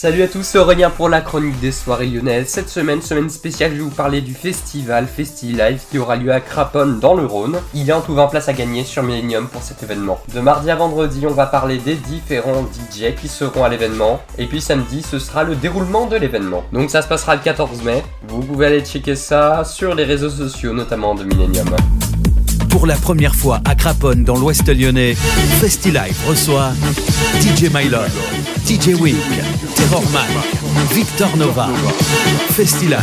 Salut à tous, Aurélien pour la chronique des soirées lyonnaises. Cette semaine, semaine spéciale, je vais vous parler du festival FestiLive qui aura lieu à Craponne dans le Rhône. Il y a en tout 20 places à gagner sur Millennium pour cet événement. De mardi à vendredi, on va parler des différents DJ qui seront à l'événement. Et puis samedi, ce sera le déroulement de l'événement. Donc ça se passera le 14 mai. Vous pouvez aller checker ça sur les réseaux sociaux, notamment de Millennium. La première fois à Craponne dans l'Ouest lyonnais, FestiLive reçoit DJ Mylord, DJ Week, Terror Mike, Victor Nova. FestiLive,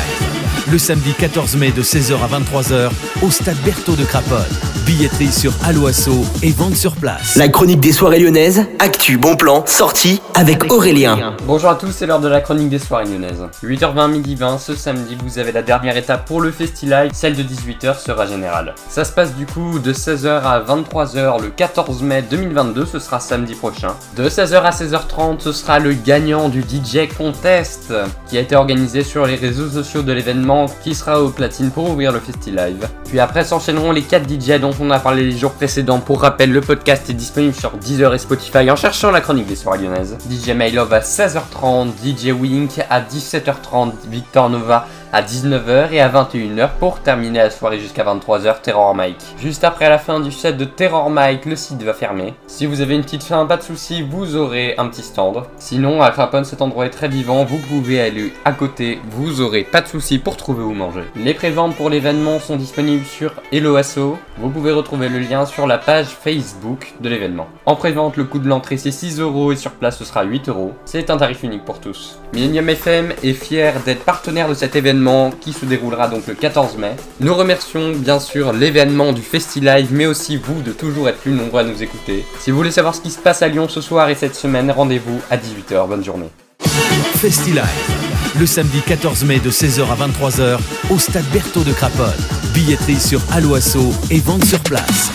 le samedi 14 mai de 16h à 23h au stade Berthaud de Craponne. Billetterie sur Aloasso et vente sur place. La chronique des soirées lyonnaises, actu, bon plan, sortie avec Aurélien. Bonjour à tous, c'est l'heure de la chronique des soirées lyonnaises. 8h20, midi 20, ce samedi, vous avez la dernière étape pour le FestiLive, celle de 18h sera générale. Ça se passe du coup de 16h à 23h le 14 mai 2022, ce sera samedi prochain. De 16h à 16h30, ce sera le gagnant du DJ Contest qui a été organisé sur les réseaux sociaux de l'événement qui sera au platine pour ouvrir le FestiLive. Puis après s'enchaîneront les 4 DJ dont on a parlé les jours précédents. Pour rappel, le podcast est disponible sur Deezer et Spotify en cherchant la chronique des soirées lyonnaises. DJ Mailove à 16h30, DJ Wink à 17h30, Victor Nova à 19h et à 21h pour terminer la soirée jusqu'à 23h Terror Mike. Juste après la fin du set de Terror Mike, le site va fermer. Si vous avez une petite faim, pas de soucis, vous aurez un petit stand. Sinon, à Craponne, cet endroit est très vivant, vous pouvez aller à côté, vous aurez pas de soucis pour trouver où manger. Les préventes pour l'événement sont disponibles sur Eloasso. Vous pouvez retrouver le lien sur la page Facebook de l'événement. En prévente, le coût de l'entrée c'est 6 euros et sur place ce sera 8 euros. C'est un tarif unique pour tous. Millennium FM est fier d'être partenaire de cet qui se déroulera donc le 14 mai. Nous remercions bien sûr l'événement du FestiLive, mais aussi vous de toujours être plus nombreux à nous écouter. Si vous voulez savoir ce qui se passe à Lyon ce soir et cette semaine, rendez-vous à 18h. Bonne journée. FestiLive, le samedi 14 mai de 16h à 23h au stade Berthaud de Craponne. Billetterie sur Aloasso et vente sur place.